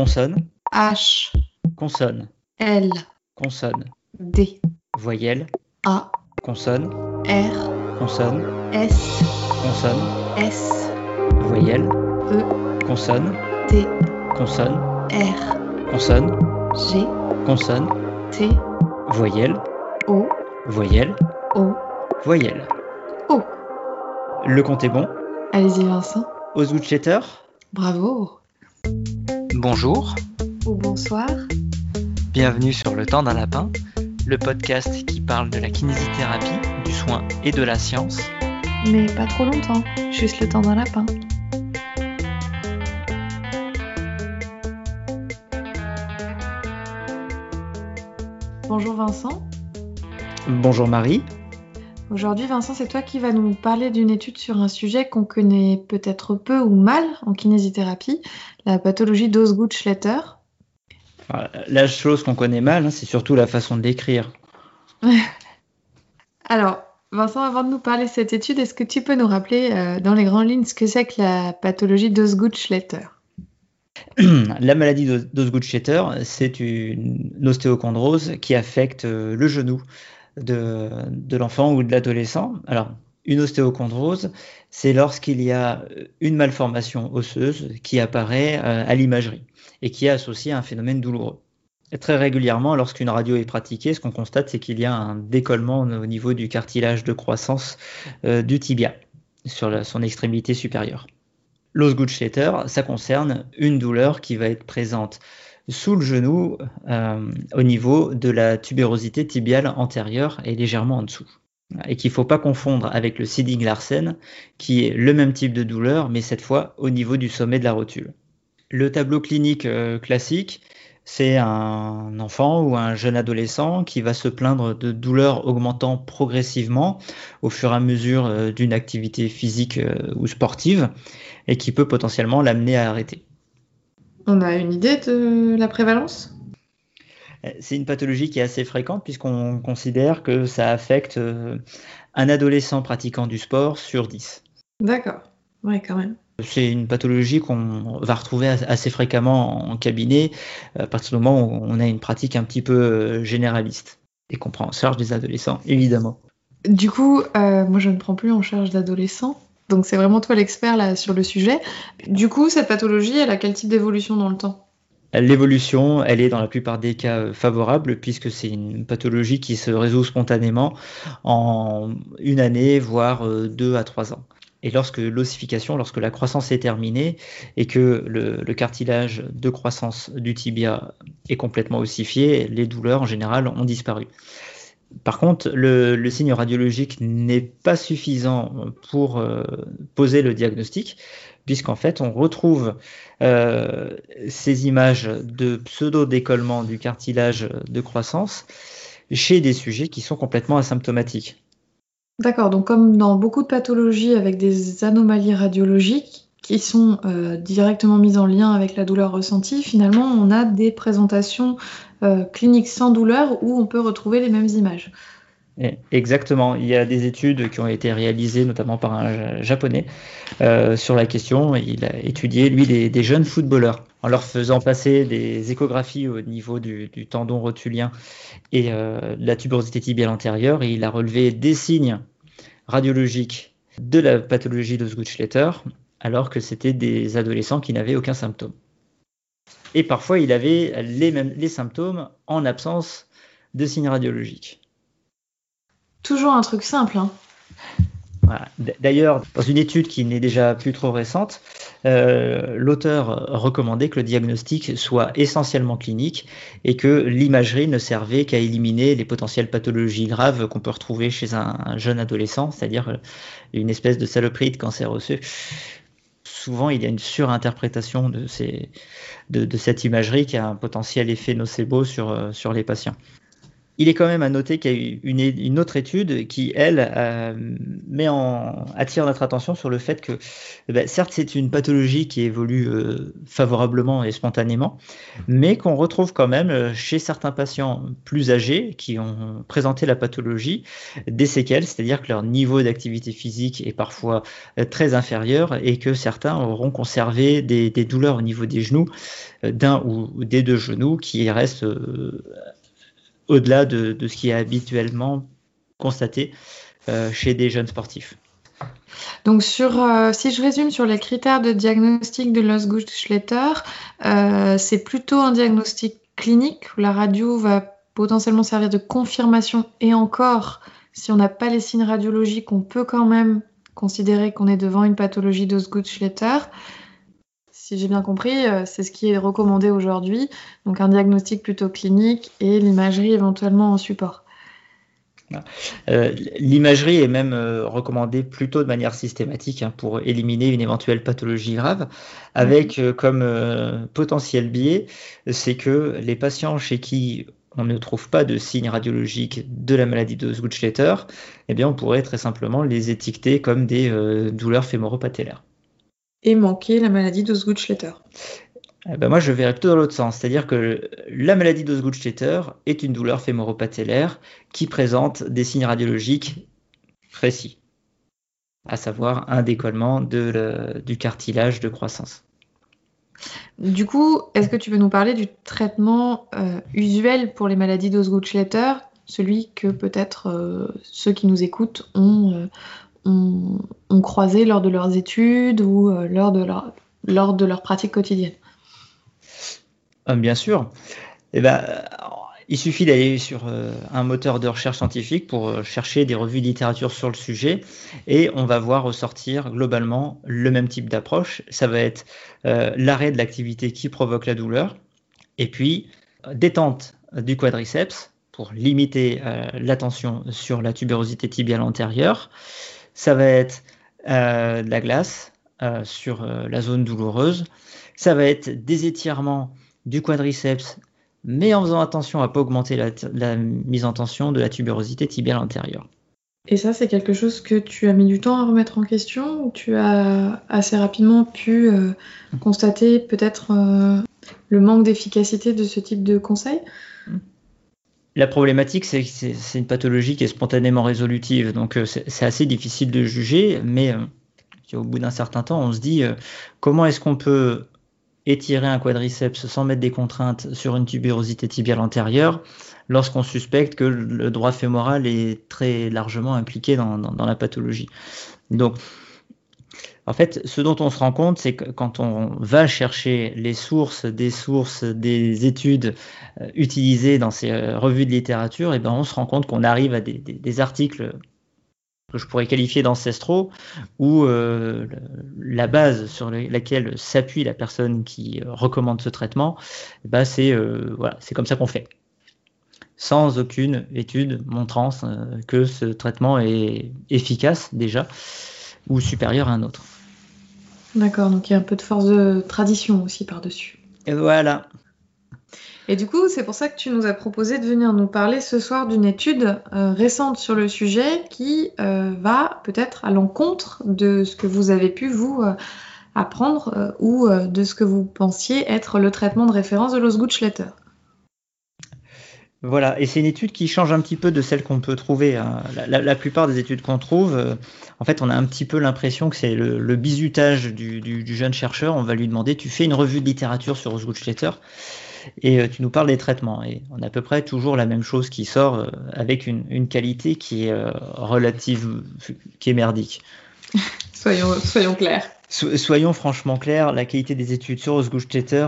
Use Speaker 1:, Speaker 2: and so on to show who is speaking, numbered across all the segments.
Speaker 1: Consonne.
Speaker 2: H,
Speaker 1: Consonne.
Speaker 2: L,
Speaker 1: Consonne.
Speaker 2: D,
Speaker 1: Voyelle.
Speaker 2: A,
Speaker 1: Consonne.
Speaker 2: R,
Speaker 1: Consonne.
Speaker 2: S,
Speaker 1: Consonne.
Speaker 2: S,
Speaker 1: Voyelle.
Speaker 2: E,
Speaker 1: Consonne.
Speaker 2: T,
Speaker 1: Consonne.
Speaker 2: R,
Speaker 1: Consonne.
Speaker 2: G,
Speaker 1: Consonne.
Speaker 2: T,
Speaker 1: Voyelle.
Speaker 2: O,
Speaker 1: Voyelle.
Speaker 2: O,
Speaker 1: Voyelle.
Speaker 2: O.
Speaker 1: Le compte est bon?
Speaker 2: Allez-y Vincent.
Speaker 1: Osgood-Schetter.
Speaker 2: Bravo.
Speaker 3: Bonjour,
Speaker 2: Ou bonsoir.
Speaker 3: bienvenue sur Le Temps d'un Lapin, le podcast qui parle de la kinésithérapie, du soin et de la science.
Speaker 2: Mais pas trop longtemps, juste le temps d'un lapin. Bonjour Vincent.
Speaker 1: Bonjour Marie.
Speaker 2: Aujourd'hui Vincent, c'est toi qui vas nous parler d'une étude sur un sujet qu'on connaît peut-être peu ou mal en kinésithérapie, la pathologie d'Osgood-Schletter.
Speaker 1: La chose qu'on connaît mal, hein, c'est surtout la façon de l'écrire.
Speaker 2: Alors, Vincent, avant de nous parler de cette étude, est-ce que tu peux nous rappeler euh, dans les grandes lignes ce que c'est que la pathologie d'Osgood-Schletter
Speaker 1: La maladie d'Os- d'Osgood-Schetter, c'est une ostéochondrose qui affecte euh, le genou de, l'enfant ou de l'adolescent. Alors, une ostéochondrose, c'est lorsqu'il y a une malformation osseuse qui apparaît euh, à l'imagerie et qui est associée à un phénomène douloureux. Très régulièrement, lorsqu'une radio est pratiquée, ce qu'on constate, c'est qu'il y a un décollement au niveau du cartilage de croissance euh, du tibia sur son extrémité supérieure. L'Osgood-Schetter, ça concerne une douleur qui va être présente sous le genou euh, au niveau de la tubérosité tibiale antérieure et légèrement en dessous. Et qu'il ne faut pas confondre avec le Seeding Larsen, qui est le même type de douleur, mais cette fois au niveau du sommet de la rotule. Le tableau clinique euh, classique, c'est un enfant ou un jeune adolescent qui va se plaindre de douleurs augmentant progressivement au fur et à mesure euh, d'une activité physique ou sportive et qui peut potentiellement l'amener à arrêter.
Speaker 2: On a une idée de la prévalence?
Speaker 1: Euh, C'est une pathologie qui est assez fréquente puisqu'on considère que ça affecte euh, un adolescent pratiquant du sport sur 10.
Speaker 2: D'accord. Ouais, quand même.
Speaker 1: C'est une pathologie qu'on va retrouver as- assez fréquemment en cabinet à partir du moment où on a une pratique un petit peu euh, généraliste et qu'on prend en charge des adolescents, évidemment.
Speaker 2: Du coup, euh, moi, je ne prends plus en charge d'adolescents. Donc, c'est vraiment toi l'expert sur le sujet. Du coup, cette pathologie, elle a quel type d'évolution dans le temps?
Speaker 1: L'évolution, elle est dans la plupart des cas euh, favorable puisque c'est une pathologie qui se résout spontanément en une année, voire euh, deux à trois ans. Et lorsque l'ossification, lorsque la croissance est terminée et que le cartilage de croissance du tibia est complètement ossifié, les douleurs en général ont disparu. Par contre, le, signe radiologique n'est pas suffisant pour euh, poser le diagnostic, puisqu'en fait, on retrouve euh, ces images de pseudo-décollement du cartilage de croissance chez des sujets qui sont complètement asymptomatiques.
Speaker 2: D'accord. Donc, comme dans beaucoup de pathologies avec des anomalies radiologiques qui sont euh, directement mises en lien avec la douleur ressentie, finalement, on a des présentations euh, cliniques sans douleur où on peut retrouver les mêmes images.
Speaker 1: Exactement, il y a des études qui ont été réalisées notamment par un japonais euh, sur la question. Il a étudié, lui, des, jeunes footballeurs en leur faisant passer des échographies au niveau du, tendon rotulien et de la tuberosité tibiale antérieure et il a relevé des signes radiologiques de la pathologie de Schletter alors que c'était des adolescents qui n'avaient aucun symptôme. Et parfois, il avait les, mêmes, les symptômes en absence de signes radiologiques.
Speaker 2: Toujours un truc simple. Hein.
Speaker 1: Voilà. D'ailleurs, dans une étude qui n'est déjà plus trop récente, euh, l'auteur recommandait que le diagnostic soit essentiellement clinique et que l'imagerie ne servait qu'à éliminer les potentielles pathologies graves qu'on peut retrouver chez un, un jeune adolescent, c'est-à-dire euh, une espèce de saloperie de cancer osseux. Souvent, il y a une surinterprétation de, cette imagerie qui a un potentiel effet nocebo sur, euh, sur les patients. Il est quand même à noter qu'il y a une, autre étude qui, elle, euh, attire notre attention sur le fait que, eh ben, certes, c'est une pathologie qui évolue euh, favorablement et spontanément, mais qu'on retrouve quand même euh, chez certains patients plus âgés qui ont présenté la pathologie des séquelles, c'est-à-dire que leur niveau d'activité physique est parfois très inférieur et que certains auront conservé des, douleurs au niveau des genoux, d'un ou des deux genoux qui restent au-delà de, ce qui est habituellement constaté euh, chez des jeunes sportifs.
Speaker 2: Donc, euh, si je résume sur les critères de diagnostic de Loss-Guttschletter, euh, c'est plutôt un diagnostic clinique où la radio va potentiellement servir de confirmation et encore, si on n'a pas les signes radiologiques, on peut quand même considérer qu'on est devant une pathologie d'Osgood-Schletter si j'ai bien compris, euh, c'est ce qui est recommandé aujourd'hui. Donc un diagnostic plutôt clinique et l'imagerie éventuellement en support.
Speaker 1: Euh, l'imagerie est même euh, recommandée plutôt de manière systématique hein, pour éliminer une éventuelle pathologie grave, avec comme potentiel biais, c'est que les patients chez qui on ne trouve pas de signes radiologiques de la maladie de Zgutschletter, eh bien on pourrait très simplement les étiqueter comme des douleurs fémoropatellaires
Speaker 2: et manquer la maladie d'Osgood-Schletter
Speaker 1: eh ben moi, je verrais plutôt dans l'autre sens. C'est-à-dire que la maladie d'Osgood-Schletter est une douleur fémoropatellaire qui présente des signes radiologiques précis, à savoir un décollement de du cartilage de croissance.
Speaker 2: Du coup, est-ce que tu peux nous parler du traitement euh, usuel pour les maladies d'Osgood-Schletter, celui que peut-être euh, ceux qui nous écoutent ont, euh, ont, croisé lors de leurs études ou euh, lors, de leur, pratique quotidienne
Speaker 1: euh, Bien sûr. Eh ben, il suffit d'aller sur euh, un moteur de recherche scientifique pour chercher des revues de littérature sur le sujet et on va voir ressortir globalement le même type d'approche. Ça va être l'arrêt de l'activité qui provoque la douleur et puis détente du quadriceps pour limiter la tension sur la tubérosité tibiale antérieure ça va être euh, de la glace euh, sur euh, la zone douloureuse. Ça va être des étirements du quadriceps, mais en faisant attention à ne pas augmenter la, mise en tension de la tubérosité tibiale antérieure.
Speaker 2: Et ça, c'est quelque chose que tu as mis du temps à remettre en question ou tu as assez rapidement pu constater peut-être le manque d'efficacité de ce type de conseil?
Speaker 1: La problématique, c'est que c'est une pathologie qui est spontanément résolutive, donc euh, c'est assez difficile de juger, mais euh, au bout d'un certain temps, on se dit euh, comment est-ce qu'on peut étirer un quadriceps sans mettre des contraintes sur une tubérosité tibiale antérieure lorsqu'on suspecte que le droit fémoral est très largement impliqué dans, dans la pathologie? Donc, en fait, ce dont on se rend compte, c'est que quand on va chercher les sources des sources des études euh, utilisées dans ces euh, revues de littérature, et eh ben on se rend compte qu'on arrive à des, articles que je pourrais qualifier d'ancestraux, où euh, la base sur laquelle s'appuie la personne qui recommande ce traitement, eh ben c'est comme ça qu'on fait, sans aucune étude montrant que ce traitement est efficace déjà ou supérieur à un autre.
Speaker 2: D'accord, donc il y a un peu de force de tradition aussi par-dessus.
Speaker 1: Et voilà.
Speaker 2: Et du coup, c'est pour ça que tu nous as proposé de venir nous parler ce soir d'une étude euh, récente sur le sujet qui euh, va peut-être à l'encontre de ce que vous avez pu vous euh, apprendre ou de ce que vous pensiez être le traitement de référence de l'Osgood-Schletter.
Speaker 1: Voilà, et c'est une étude qui change un petit peu de celle qu'on peut trouver. Hein. La, plupart des études qu'on trouve, euh, en fait, on a un petit peu l'impression que c'est le, le, bizutage du, jeune chercheur. On va lui demander, tu fais une revue de littérature sur Osgood-Schletter et euh, tu nous parles des traitements. Et on a à peu près toujours la même chose qui sort euh, avec une, qualité qui est relative, qui est merdique.
Speaker 2: soyons, soyons clairs.
Speaker 1: soyons franchement clairs, la qualité des études sur Osgood-Schletter,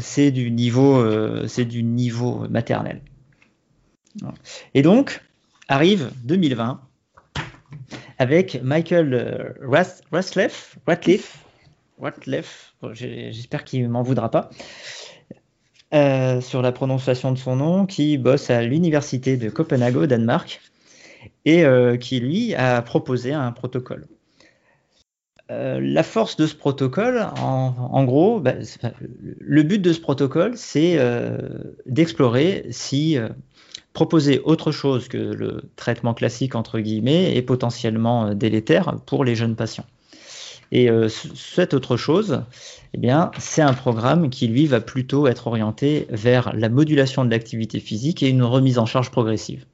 Speaker 1: c'est du niveau, c'est du niveau maternel. Et donc, arrive 2020 avec Michael euh, Ratliff, Ratliff, j'espère qu'il ne m'en voudra pas, euh, sur la prononciation de son nom, qui bosse à l'université de Copenhague au Danemark et euh, qui lui a proposé un protocole. la force de ce protocole, en, gros, bah, le but de ce protocole, c'est d'explorer si proposer autre chose que le traitement classique, entre guillemets, est potentiellement délétère pour les jeunes patients. Et cette autre chose, eh bien, c'est un programme qui, lui, va plutôt être orienté vers la modulation de l'activité physique et une remise en charge progressive.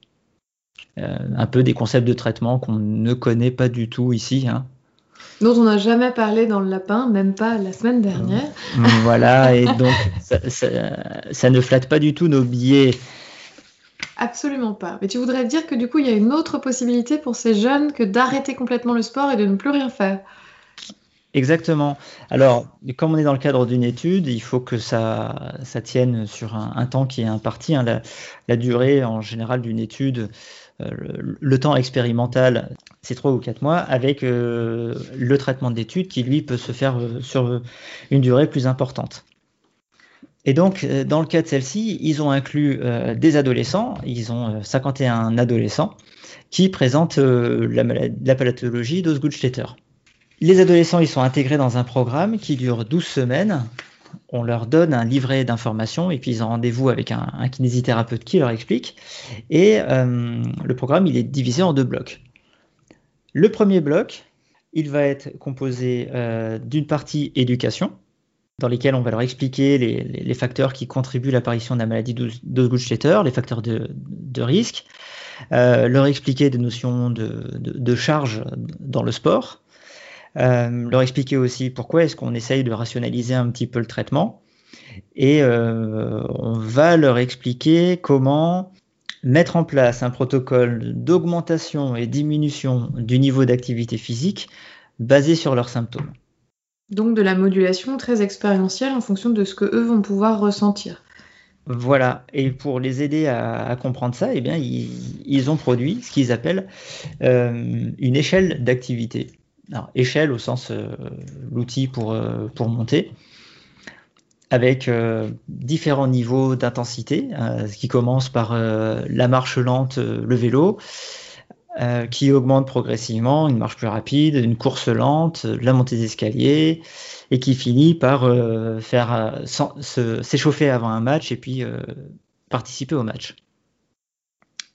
Speaker 1: un peu des concepts de traitement qu'on ne connaît pas du tout ici, hein,
Speaker 2: dont on n'a jamais parlé dans le lapin, même pas la semaine dernière.
Speaker 1: Voilà, et donc ça, ne flatte pas du tout nos billets.
Speaker 2: Absolument pas. Mais tu voudrais dire que du coup, il y a une autre possibilité pour ces jeunes que d'arrêter complètement le sport et de ne plus rien faire.
Speaker 1: Exactement. Alors, comme on est dans le cadre d'une étude, il faut que ça, tienne sur un, temps qui est imparti. Hein. la, durée en général d'une étude, euh, le, temps expérimental, c'est trois ou quatre mois, avec euh, le traitement d'études qui, lui, peut se faire euh, sur une durée plus importante. Et donc, dans le cas de celle-ci, ils ont inclus des adolescents, ils ont 51 adolescents qui présentent la, la, pathologie d'Osgood-Schletter. Les adolescents, ils sont intégrés dans un programme qui dure 12 semaines. On leur donne un livret d'informations et puis ils ont rendez-vous avec un, kinésithérapeute qui leur explique. Et le programme, il est divisé en deux blocs. Le premier bloc, il va être composé euh, d'une partie éducation, dans lesquelles on va leur expliquer les, facteurs qui contribuent à l'apparition de la maladie d'Osgood-Schletter, les facteurs de, risque, euh, leur expliquer des notions de, charge dans le sport, euh, leur expliquer aussi pourquoi est-ce qu'on essaye de rationaliser un petit peu le traitement, et on va leur expliquer comment mettre en place un protocole d'augmentation et diminution du niveau d'activité physique basé sur leurs symptômes.
Speaker 2: Donc de la modulation très expérientielle en fonction de ce que eux vont pouvoir ressentir.
Speaker 1: Voilà, et pour les aider à, comprendre ça, eh bien, ils, ont produit ce qu'ils appellent euh, une échelle d'activité. Alors, échelle au sens euh, l'outil pour, euh, pour monter avec différents niveaux d'intensité, euh, qui commence par la marche lente, le vélo, qui augmente progressivement, une marche plus rapide, une course lente, la montée d'escalier, et qui finit par faire s'échauffer avant un match et puis participer au match.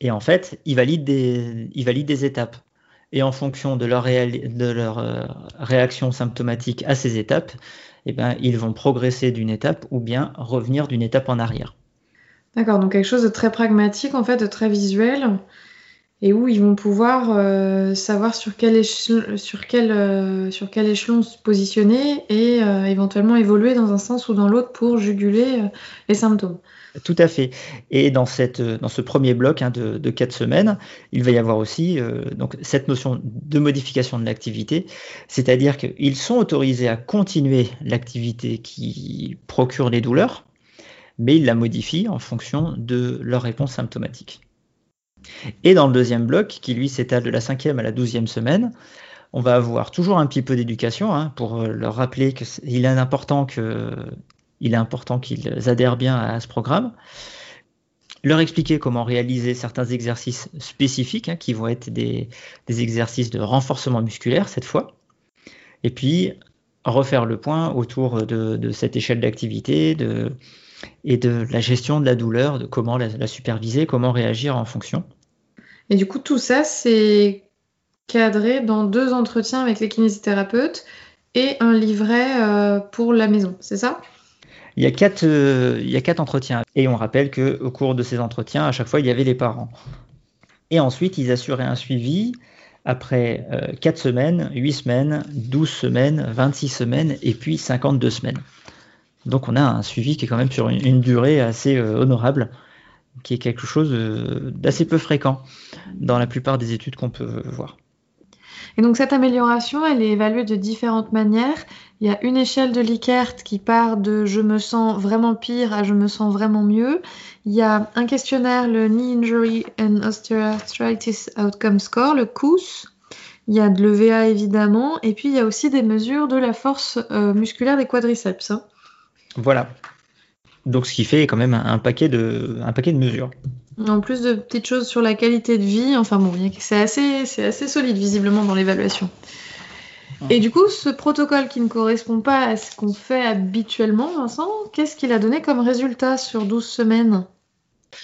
Speaker 1: Et en fait, ils valident des, des étapes. Et en fonction de leur, de leur réaction symptomatique à ces étapes, eh ben, ils vont progresser d'une étape ou bien revenir d'une étape en arrière.
Speaker 2: D'accord, donc quelque chose de très pragmatique, en fait, de très visuel, et où ils vont pouvoir euh, savoir sur quel, échelon, sur, quel, euh, sur quel échelon se positionner et euh, éventuellement évoluer dans un sens ou dans l'autre pour juguler les symptômes.
Speaker 1: Tout à fait. Et dans, cette, dans ce premier bloc hein, de, de, quatre semaines, il va y avoir aussi donc, cette notion de modification de l'activité, c'est-à-dire qu'ils sont autorisés à continuer l'activité qui procure les douleurs, mais ils la modifient en fonction de leur réponse symptomatique. Et dans le deuxième bloc, qui lui s'étale de la cinquième à la douzième semaine, on va avoir toujours un petit peu d'éducation hein, pour leur rappeler qu'il est important qu'ils adhèrent bien à ce programme. Leur expliquer comment réaliser certains exercices spécifiques, hein, qui vont être des, exercices de renforcement musculaire cette fois. Et puis refaire le point autour de, cette échelle d'activité et de la gestion de la douleur, de comment la, superviser, comment réagir en fonction.
Speaker 2: Et du coup, tout ça, c'est cadré dans deux entretiens avec les kinésithérapeutes et un livret euh, pour la maison, c'est ça?
Speaker 1: Il y, a quatre, euh, il y a quatre entretiens. Et on rappelle qu'au cours de ces entretiens, à chaque fois, il y avait les parents. Et ensuite, ils assuraient un suivi après euh, 4 semaines, 8 semaines, 12 semaines, 26 semaines et puis 52 semaines. Donc on a un suivi qui est quand même sur une, durée assez euh, honorable, qui est quelque chose euh, d'assez peu fréquent dans la plupart des études qu'on peut voir.
Speaker 2: Et donc cette amélioration, elle est évaluée de différentes manières. Il y a une échelle de Likert qui part de je me sens vraiment pire à je me sens vraiment mieux. Il y a un questionnaire, le Knee Injury and Osteoarthritis Outcome Score, le COUS. Il y a de l'EVA évidemment, et puis il y a aussi des mesures de la force euh, musculaire des quadriceps. Hein.
Speaker 1: Voilà. Donc ce qui fait quand même un paquet de, un paquet de mesures.
Speaker 2: En plus de petites choses sur la qualité de vie, enfin bon, c'est assez, c'est assez solide visiblement dans l'évaluation. Et du coup, ce protocole qui ne correspond pas à ce qu'on fait habituellement, Vincent, qu'est-ce qu'il a donné comme résultat sur 12 semaines?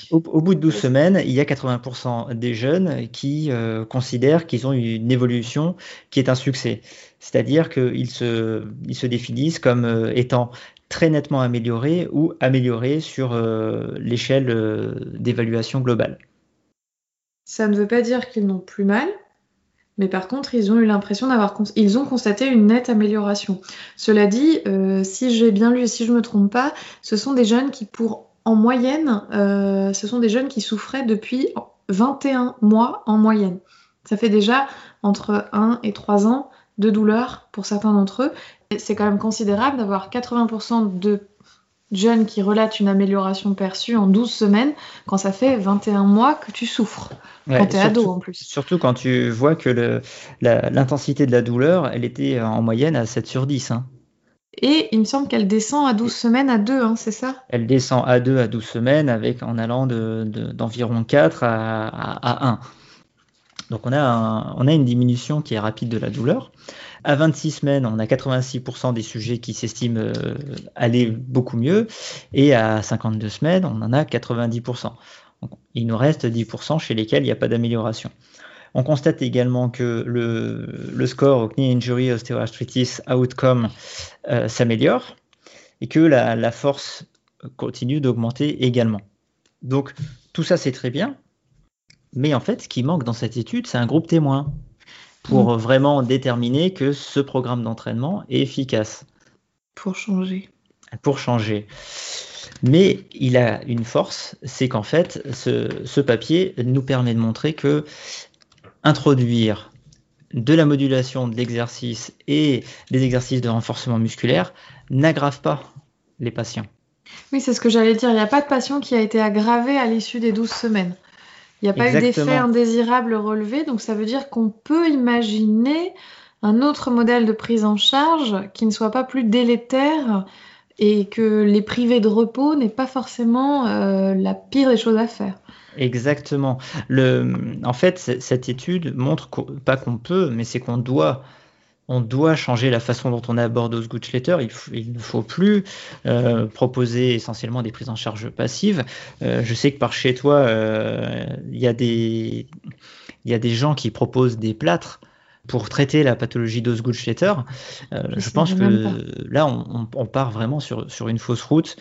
Speaker 1: Au, bout de 12 semaines, il y a 80% des jeunes qui euh, considèrent qu'ils ont une évolution qui est un succès. C'est-à-dire qu'ils se, ils se définissent comme euh, étant très nettement améliorés ou améliorés sur euh, l'échelle d'évaluation globale.
Speaker 2: Ça ne veut pas dire qu'ils n'ont plus mal, mais par contre, ils ont eu l'impression d'avoir, ils ont constaté une nette amélioration. Cela dit, si j'ai bien lu et si je ne me trompe pas, ce sont des jeunes qui, pour en moyenne, euh, ce sont des jeunes qui souffraient depuis 21 mois en moyenne. Ça fait déjà entre 1 et 3 ans de douleur pour certains d'entre eux. C'est quand même considérable d'avoir 80% de jeunes qui relatent une amélioration perçue en 12 semaines quand ça fait 21 mois que tu souffres. quand tu es ado en plus.
Speaker 1: Surtout quand tu vois que l'intensité de la douleur, elle était en moyenne à 7 sur 10.
Speaker 2: Et il me semble qu'elle descend à 12 semaines à 2, hein, c'est ça?
Speaker 1: Elle descend à 2 à 12 semaines avec, en allant d'environ 4 à, 1. Donc on a, on a une diminution qui est rapide de la douleur. À 26 semaines, on a 86% des sujets qui s'estiment euh, aller beaucoup mieux. Et à 52 semaines, on en a 90%. il nous reste 10% chez lesquels il n'y a pas d'amélioration. On constate également que le, score au Knee Injury Osteoarthritis Outcome euh, s'améliore et que la, force continue d'augmenter également. Donc tout ça c'est très bien, mais en fait ce qui manque dans cette étude c'est un groupe témoin pour mm. vraiment déterminer que ce programme d'entraînement est efficace.
Speaker 2: Pour changer.
Speaker 1: Pour changer. Mais il a une force, c'est qu'en fait, ce, ce, papier nous permet de montrer que introduire de la modulation de l'exercice et des exercices de renforcement musculaire n'aggrave pas les patients.
Speaker 2: Oui, c'est ce que j'allais dire. Il n'y a pas de patient qui a été aggravé à l'issue des 12 semaines. Il n'y a pas eu d'effet indésirable relevé. Donc ça veut dire qu'on peut imaginer un autre modèle de prise en charge qui ne soit pas plus délétère et que les privés de repos n'est pas forcément euh, la pire des choses à faire.
Speaker 1: Exactement. Le, en fait, cette étude montre pas qu'on peut, mais c'est qu'on doit. On doit changer la façon dont on aborde Osgood-Schletter. Il, il, ne faut plus euh, proposer essentiellement des prises en charge passives. Euh, je sais que par chez toi, euh, il y, y a des gens qui proposent des plâtres pour traiter la pathologie d'Osgood-Schletter, euh, je pense que là, on, part vraiment sur, sur une fausse route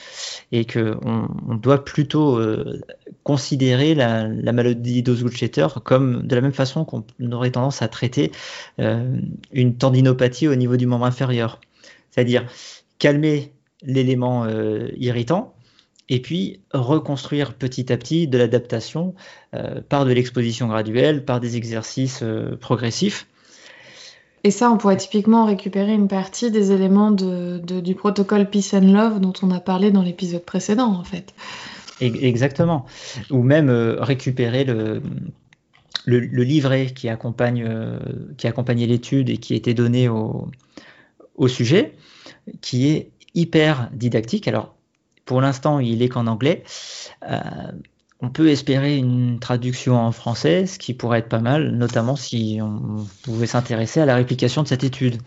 Speaker 1: et qu'on on doit plutôt euh, considérer la, maladie d'Osgood-Schletter comme de la même façon qu'on aurait tendance à traiter euh, une tendinopathie au niveau du membre inférieur. C'est-à-dire calmer l'élément irritant et puis reconstruire petit à petit de l'adaptation par de l'exposition graduelle, par des exercices progressifs
Speaker 2: et ça, on pourrait typiquement récupérer une partie des éléments du protocole Peace and Love dont on a parlé dans l'épisode précédent, en fait.
Speaker 1: Exactement. Ou même euh, récupérer le, livret qui accompagne euh, qui accompagnait l'étude et qui été donné au, au sujet, qui est hyper didactique. Alors, pour l'instant, il est qu'en anglais. Euh, on peut espérer une traduction en français, ce qui pourrait être pas mal, notamment si on pouvait s'intéresser à la réplication de cette étude.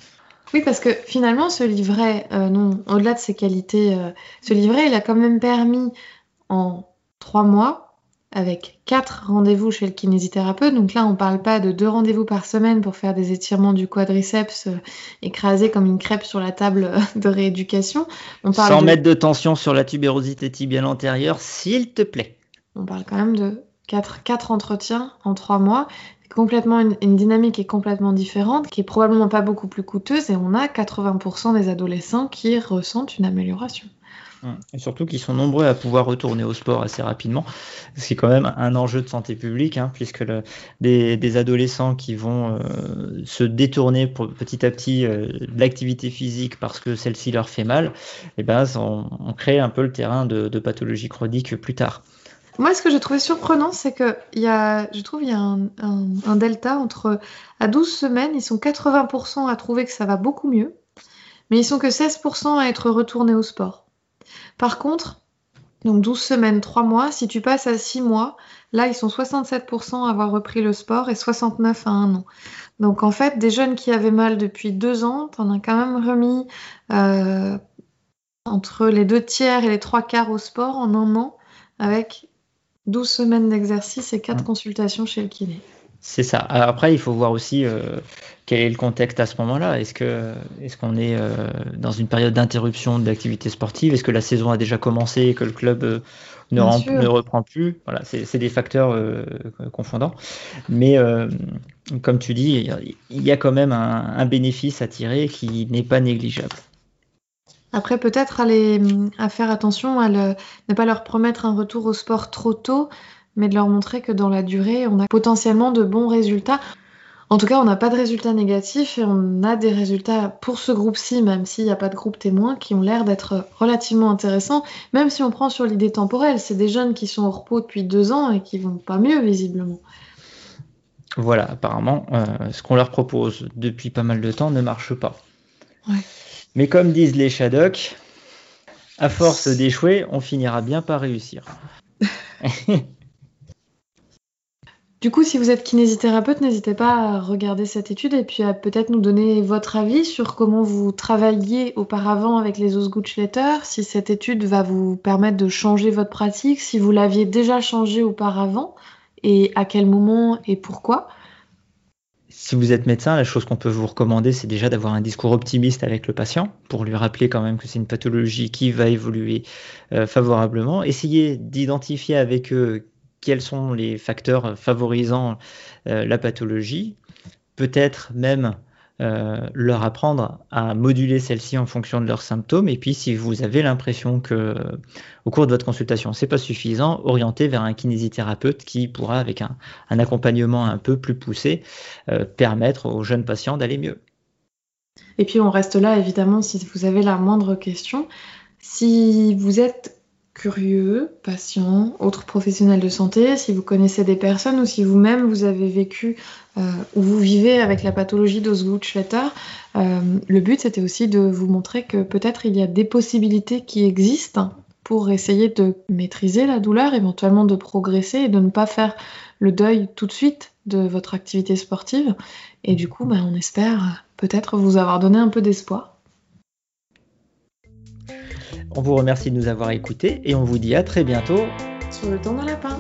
Speaker 2: Oui, parce que finalement, ce livret, euh, non, au-delà de ses qualités, euh, ce livret, il a quand même permis en trois mois, avec quatre rendez-vous chez le kinésithérapeute. Donc là, on ne parle pas de deux rendez-vous par semaine pour faire des étirements du quadriceps euh, écrasé comme une crêpe sur la table de rééducation.
Speaker 1: On parle Sans mettre de tension sur la tubérosité tibiale antérieure, s'il te plaît.
Speaker 2: On parle quand même de 4, entretiens en 3 mois. Complètement une, dynamique est complètement différente, qui est probablement pas beaucoup plus coûteuse, et on a 80% des adolescents qui ressentent une amélioration.
Speaker 1: Hum. Et surtout qu'ils sont nombreux à pouvoir retourner au sport assez rapidement, ce qui est quand même un enjeu de santé publique, hein, puisque des, adolescents qui vont euh, se détourner petit à petit euh, de l'activité physique parce que celle-ci leur fait mal, eh ben, on, crée un peu le terrain de, de pathologie chronique plus tard.
Speaker 2: Moi, ce que j'ai trouvé surprenant, c'est que y a, je trouve qu'il y a un, delta entre à 12 semaines, ils sont 80% à trouver que ça va beaucoup mieux, mais ils sont que 16% à être retournés au sport. Par contre, donc 12 semaines, 3 mois, si tu passes à 6 mois, là, ils sont 67% à avoir repris le sport et 69 à 1 an. Donc en fait, des jeunes qui avaient mal depuis 2 ans, t'en as quand même remis euh, entre les deux tiers et les trois quarts au sport en un an avec 12 semaines d'exercice et 4 consultations chez le kiné.
Speaker 1: C'est ça. Après, il faut voir aussi euh, quel est le contexte à ce moment-là. Est-ce que est-ce qu'on est, euh, dans une période d'interruption de l'activité sportive? Est-ce que la saison a déjà commencé et que le club euh, ne, ne, reprend plus? Voilà, c'est des facteurs confondants. Mais comme tu dis, il y a quand même un, un bénéfice à tirer qui n'est pas négligeable.
Speaker 2: Après, peut-être à, faire attention à ne pas leur promettre un retour au sport trop tôt, mais de leur montrer que dans la durée, on a potentiellement de bons résultats. En tout cas, on n'a pas de résultats négatifs et on a des résultats pour ce groupe-ci, même s'il n'y a pas de groupe témoin, qui ont l'air d'être relativement intéressants, même si on prend sur l'idée temporelle. C'est des jeunes qui sont au repos depuis deux ans et qui vont pas mieux, visiblement.
Speaker 1: Voilà, apparemment, euh, ce qu'on leur propose depuis pas mal de temps ne marche pas. Mais comme disent les Shadocks, à force d'échouer, on finira bien par réussir.
Speaker 2: Du coup, si vous êtes kinésithérapeute, n'hésitez pas à regarder cette étude et puis à peut-être nous donner votre avis sur comment vous travailliez auparavant avec les Osgood-Schletter, si cette étude va vous permettre de changer votre pratique, si vous l'aviez déjà changé auparavant et à quel moment et pourquoi.
Speaker 1: Si vous êtes médecin, la chose qu'on peut vous recommander, c'est déjà d'avoir un discours optimiste avec le patient pour lui rappeler quand même que c'est une pathologie qui va évoluer euh, favorablement. Essayez d'identifier avec eux quels sont les facteurs favorisant euh, la pathologie, peut-être même euh, leur apprendre à moduler celle-ci en fonction de leurs symptômes. Et puis, si vous avez l'impression que au cours de votre consultation, c'est pas suffisant, orienter vers un kinésithérapeute qui pourra, avec un, accompagnement un peu plus poussé, euh, permettre aux jeunes patients d'aller mieux.
Speaker 2: Et puis, on reste là, évidemment, si vous avez la moindre question. Si vous êtes curieux, patient, autres professionnels de santé, si vous connaissez des personnes ou si vous-même vous avez vécu euh, ou vous vivez avec la pathologie d'Osgood-Schletter, euh, le but c'était aussi de vous montrer que peut-être il y a des possibilités qui existent pour essayer de maîtriser la douleur, éventuellement de progresser et de ne pas faire le deuil tout de suite de votre activité sportive. Et du coup, ben, on espère peut-être vous avoir donné un peu d'espoir.
Speaker 1: On vous remercie de nous avoir écoutés et on vous dit à très bientôt
Speaker 2: sur le temps d'un lapin.